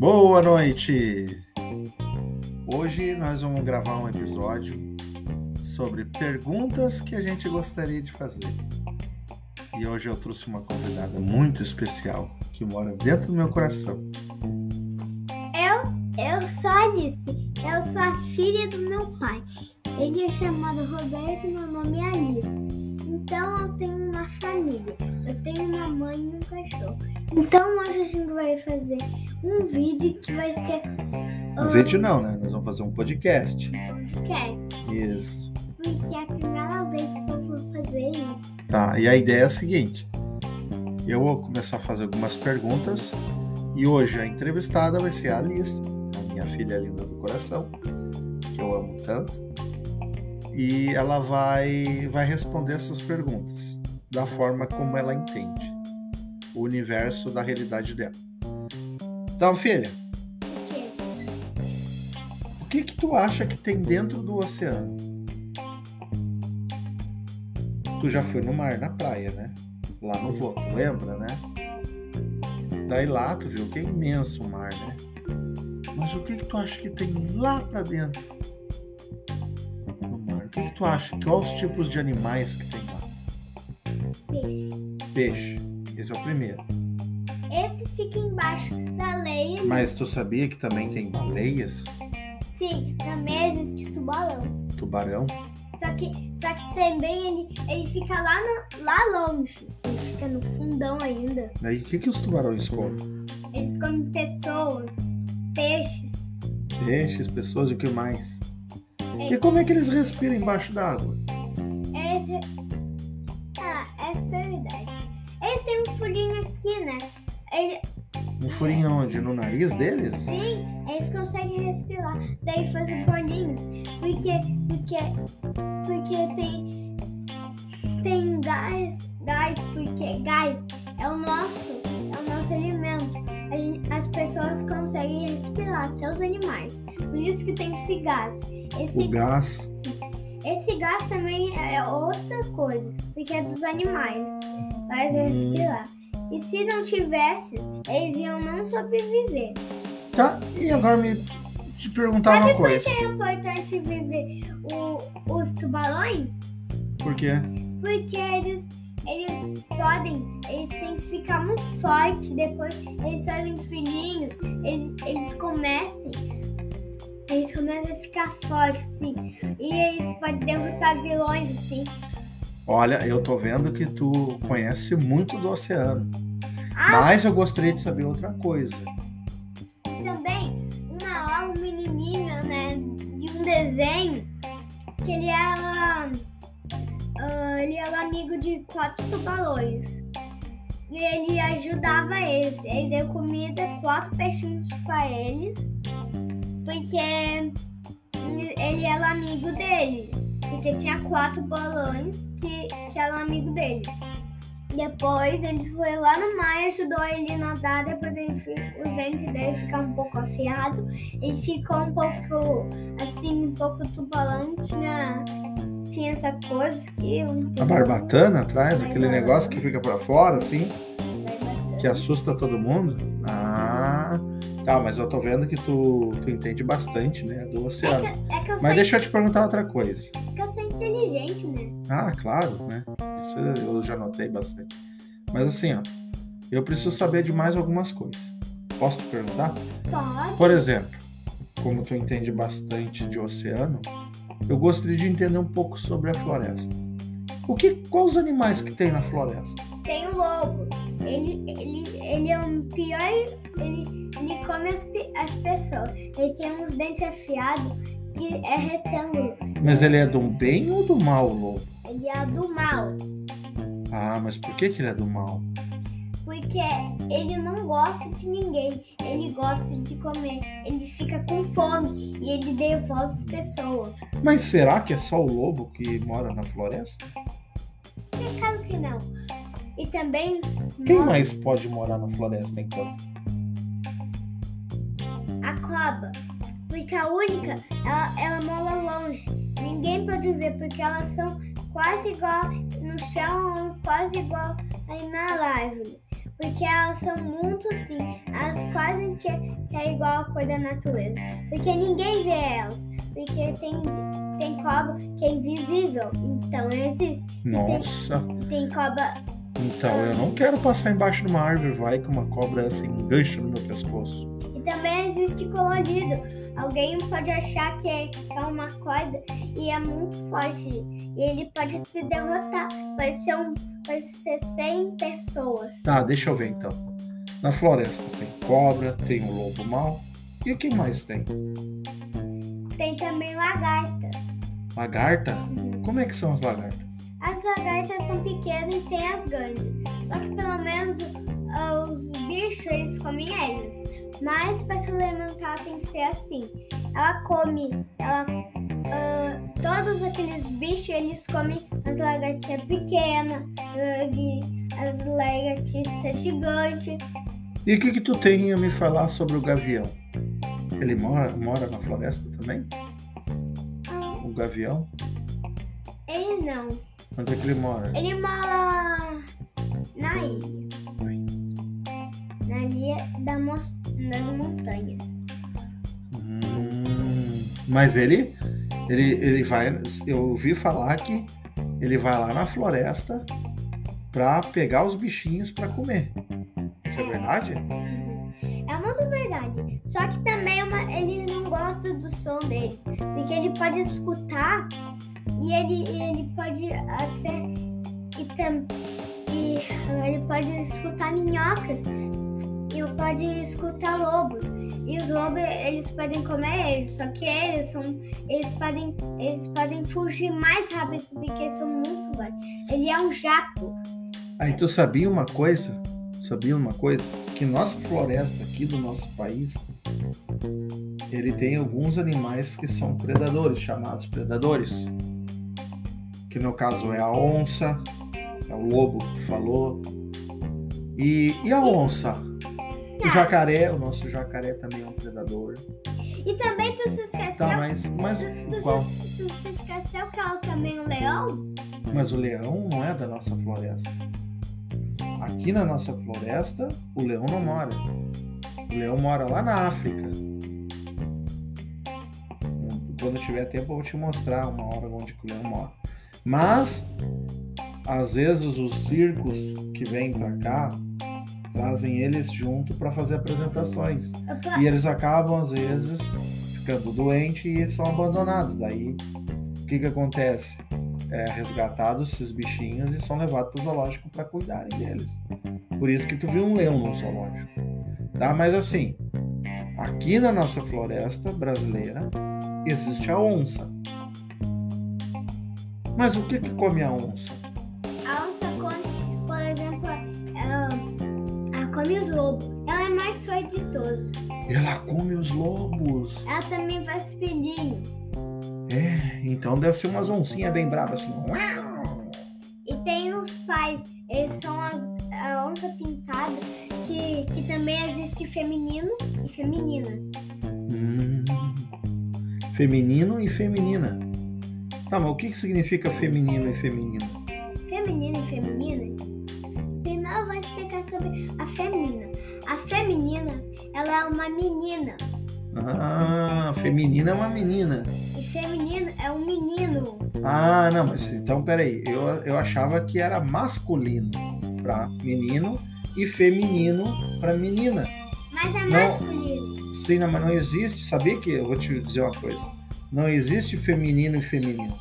Boa noite! Hoje nós vamos gravar um episódio sobre perguntas que a gente gostaria de fazer. E hoje eu trouxe uma convidada muito especial que mora dentro do meu coração. Eu, eu sou Alice. Eu sou a filha do meu pai. Ele é chamado Roberto e meu nome é Alice. Então eu tenho uma família. Tenho uma mãe e um cachorro. Então hoje a gente vai fazer um vídeo que vai ser Um vídeo não, né? Nós vamos fazer um podcast. podcast. Isso. Porque é a primeira vez que eu vou fazer isso. Tá, e a ideia é a seguinte: eu vou começar a fazer algumas perguntas e hoje a entrevistada vai ser a Alice, a minha filha linda do coração, que eu amo tanto, e ela vai, vai responder essas perguntas da forma como ela entende o universo da realidade dela. Então, filha, o que que tu acha que tem dentro do oceano? Tu já foi no mar, na praia, né? Lá no Voto, lembra, né? Daí lá tu viu que é imenso o mar, né? Mas o que que tu acha que tem lá pra dentro? No mar. O que que tu acha? Quais os tipos de animais que tem? Peixe. Esse é o primeiro. Esse fica embaixo da leia. Mas tu sabia que também tem baleias? Sim, também existe tubarão. Tubarão? Só que, só que também ele, ele fica lá, no, lá longe. Ele fica no fundão ainda. Daí o que que os tubarões comem? Eles comem pessoas, peixes. Peixes, pessoas e o que mais? E como é que eles respiram embaixo d'água? Verdade. Eles têm um furinho aqui, né? Ele- Um furinho onde? No nariz deles? sim, eles conseguem respirar. Daí fazem bolinhos. Porque, porque, porque tem, tem gás, gás, porque gás é o nosso, é o nosso alimento. Gente- as pessoas conseguem respirar, até os animais. Por isso que tem esse gás. Esse O gás. Esse gás também é outra coisa, porque é dos animais. Faz respirar. E se não tivesse, eles iam não sobreviver. Tá, e agora me te perguntar uma Sabe por coisa. que é importante viver o- os tubarões? Por quê? Porque eles, eles podem, eles têm que ficar muito fortes, depois eles fazem filhinhos, eles, eles começam, eles começam a ficar fortes, sim. E eles podem derrotar vilões, assim. Olha, eu tô vendo que tu conhece muito do oceano. Ah, Mas eu gostaria de saber outra coisa. também, uma hora um menininho, né, de um desenho, que ele era, ah, ele era amigo de quatro tubarões. E ele ajudava eles. Ele deu comida, quatro peixinhos para eles, porque ele era amigo dele. Porque tinha quatro balões que, que eram amigo dele. Depois ele foi lá no mar e ajudou ele a nadar. Depois ele, os dentes dele ficaram um pouco afiados. Ele ficou um pouco assim, um pouco tubarão. Tinha, tinha essa coisa aqui. Um A barbatana atrás, aquele negócio que fica pra fora, assim, que assusta todo mundo. Ah, tá, mas eu tô vendo que tu, tu entende bastante, né, do É oceano. que, é que Mas sou, deixa eu te perguntar outra coisa. que eu sou inteligente, né? Ah, claro, né? Isso eu já notei bastante. Mas assim, ó, eu preciso saber de mais algumas coisas. Posso te perguntar? Pode. Por exemplo, como tu entende bastante de oceano, eu gostaria de entender um pouco sobre a floresta. O que, quais os animais que tem na floresta? Tem o lobo. Ele, ele, ele é um pior. Ele, ele come as, as pessoas. Ele tem uns dentes afiados que é retângulo. Mas ele é do bem ou do mal, o lobo? Ele é do mal. Ah, mas por que, que ele é do mal? Porque ele não gosta de ninguém. Ele gosta de comer. Ele fica com fome e ele devora as pessoas. Mas será que é só o lobo que mora na floresta? É claro que não. E também. Quem mais pode morar na floresta então? A cobra. Porque a única, ela, ela mora longe. Ninguém pode ver, porque elas são quase igual no chão, quase igual aí na árvore. Porque elas são muito assim, elas quase que, que é igual a cor da natureza. Porque ninguém vê elas. Porque tem, tem cobra que é invisível, então existe. Nossa. E tem, tem cobra. Então eu não quero passar embaixo de uma árvore, vai que uma cobra assim engancha no meu pescoço. E também existe colorido. Alguém pode achar que é, uma corda e é muito forte. E ele pode te derrotar. Pode ser, um, pode ser 100 pessoas. Tá, deixa eu ver então. Na floresta tem cobra, tem o lobo mau. E o que mais tem? Tem também lagarta. Lagarta? Como é que são as lagartas? As lagartas são pequenas e tem as grandes. Só que pelo menos ah, os bichos eles comem eles. Mas para se alimentar tem que ser assim. Ela come, ela, ah, todos aqueles bichos eles comem as lagartixas pequenas, as lagartixas gigantes. E o que que tu tem a me falar sobre o gavião? Ele mora, mora na floresta também? Ah, O gavião? ele não. Onde é que ele mora? Ele mora na ilha. Na ilha da mos- das montanhas. Hum, mas ele, ele, ele vai. Eu ouvi falar que ele vai lá na floresta pra pegar os bichinhos pra comer. Isso é verdade? É muito verdade. Só que também é uma- ele não gosta do som deles. Porque ele pode escutar e ele, ele pode até. E, tam, e ele pode escutar minhocas. Pode escutar lobos. E os lobos eles podem comer eles. Só que eles são. Eles podem. Eles podem fugir mais rápido porque eles são muito grandes. Ele é um jato. Aí tu sabia uma coisa? Sabia uma coisa? Que nossa floresta aqui do nosso país, ele tem alguns animais que são predadores, chamados predadores. Que no caso é a onça, é o lobo que tu falou. E, e a onça? O jacaré, o nosso jacaré também é um predador. E também tu se esqueceu. Tá, mas, mas tu, qual? se, tu se esqueceu que ela também é um leão? Mas o leão não é da nossa floresta. Aqui na nossa floresta, o leão não mora. O leão mora lá na África. Quando tiver tempo, eu vou te mostrar uma hora onde o leão mora. Mas, às vezes, os circos que vêm pra cá trazem eles junto para fazer apresentações. E eles acabam, às vezes, ficando doentes e são abandonados. Daí, o que, que acontece? É resgatados esses bichinhos e são levados para o zoológico para cuidarem deles. Por isso que tu viu um leão no zoológico. Tá? Mas assim, aqui na nossa floresta brasileira existe a onça. Mas o que, que come a onça? Come os lobos. Ela é mais forte de todos. Ela come os lobos. Ela também faz filhinho. É, então deve ser umas oncinhas bem bravas assim. E tem os pais. Eles são as, a onça pintada, que, que também existe feminino e feminina. Hum, feminino e feminina. Tá, mas o que, que significa feminino e feminina? Feminino e feminina? A feminina. A feminina, ela é uma menina. Ah, feminina é uma menina. E feminino é um menino. Ah, não, mas então peraí. Eu, eu achava que era masculino para menino e feminino para menina. Mas é Não. masculino. Sim, não, mas não existe. Sabia que eu vou te dizer uma coisa? Não existe feminino e feminino.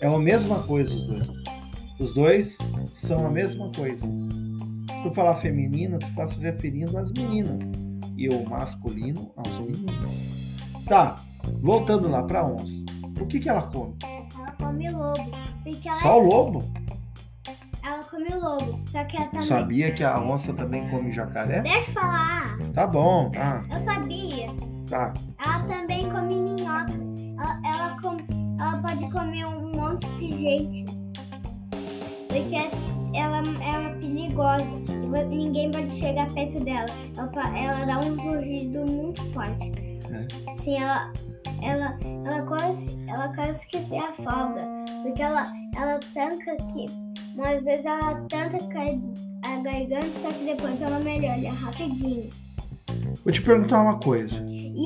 É a mesma coisa os dois. Os dois são a mesma coisa. Se tu falar feminino, tu tá se referindo às meninas. E o masculino aos meninos. Tá, voltando lá pra onça. O que que ela come? Ela come lobo. Ela, Só o lobo? ela come lobo. Só que ela também. Sabia que a onça também come jacaré? Deixa eu falar. Tá bom, tá, Eu sabia. tá. Ela também come minhoca. Ela, ela, come- ela pode comer um monte de gente. Porque ela, ela é perigosa. E Ninguém pode chegar perto dela. Ela, ela dá um zurrido muito forte. É. Sim, ela, ela, ela, quase, ela quase que se afoga. Porque ela, ela tanca que. Mas às vezes ela tanta a garganta, só que depois ela melhora rapidinho. Vou te perguntar uma coisa.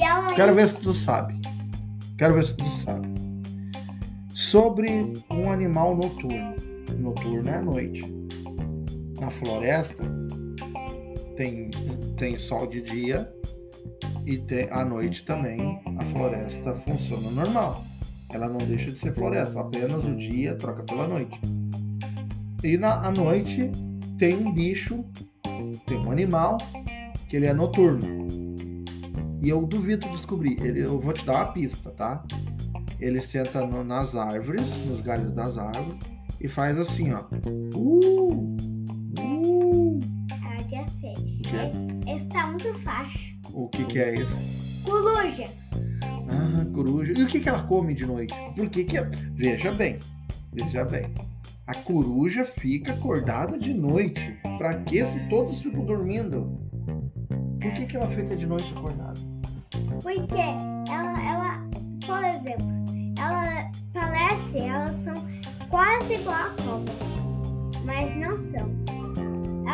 Ela Quero ver se tu sabe. Quero ver se tu sabe. Sobre um animal noturno. Noturno é à noite. Na floresta tem, tem sol de dia e tem, à noite também a floresta funciona normal. Ela não deixa de ser floresta, apenas o dia troca pela noite. E na à noite tem um bicho, tem um animal que ele é noturno. E eu duvido descobrir. Ele, eu vou te dar uma pista, tá? Ele senta no- nas árvores, nos galhos das árvores, e faz assim, ó. Uh. Já sei. É? Esse tá muito fácil. O que, que é esse? Coruja. Ah, coruja. E o que, que ela come de noite? Por que, que é? Veja bem, veja bem. A coruja fica acordada de noite. Pra que se todos ficam dormindo? Por que, que ela fica de noite acordada? Porque ela, ela, por exemplo, ela parece, elas são quase igual a cobra. Mas não são.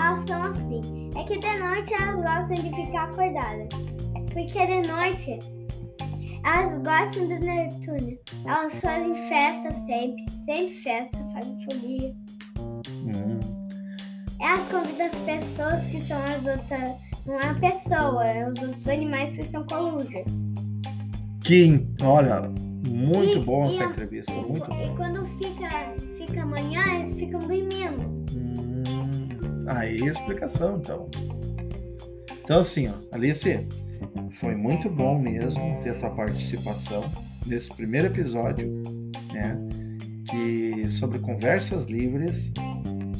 Elas são assim. É que de noite elas gostam de ficar acordadas. Porque de noite elas gostam do Netuno. Elas fazem festa sempre. Sempre festa, fazem folia. Hum, Elas convidam as pessoas que são as outras. Não é a pessoa, é os outros animais que são corujas. que, olha, muito E- bom e essa a- entrevista, E, muito e bom. quando fica, fica amanhã, eles ficam dormindo. Aí a explicação, então. Então, assim, ó, Alice, foi muito bom mesmo ter a tua participação nesse primeiro episódio, né? Que sobre conversas livres,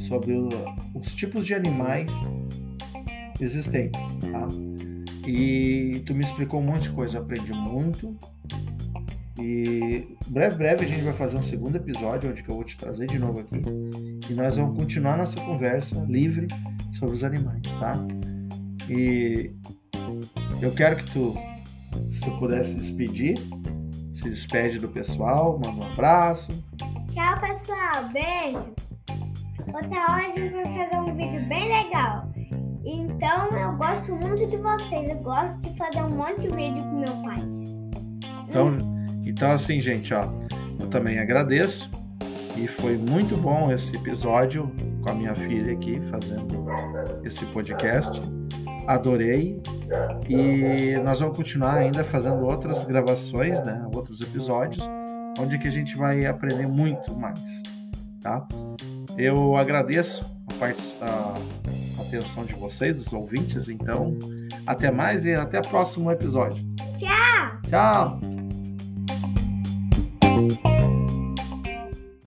sobre o- os tipos de animais existentes, tá? E tu me explicou um monte de coisa, aprendi muito. E breve, breve a gente vai fazer um segundo episódio onde eu vou te trazer de novo aqui e nós vamos continuar nossa conversa livre sobre os animais, tá? E eu quero que tu, se tu pudesse despedir, se despede do pessoal, manda um abraço. Tchau, pessoal. Beijo. Outra hora a gente vai fazer um vídeo bem legal. Então, eu gosto muito de vocês. Eu gosto de fazer um monte de vídeo com meu pai. Então, então assim, gente, ó, eu também agradeço e foi muito bom esse episódio com a minha filha aqui fazendo esse podcast. Adorei e nós vamos continuar ainda fazendo outras gravações, né, outros episódios, onde que a gente vai aprender muito mais, tá? Eu agradeço a, partic- a atenção de vocês, dos ouvintes, então até mais e até o próximo episódio. Tchau! Tchau!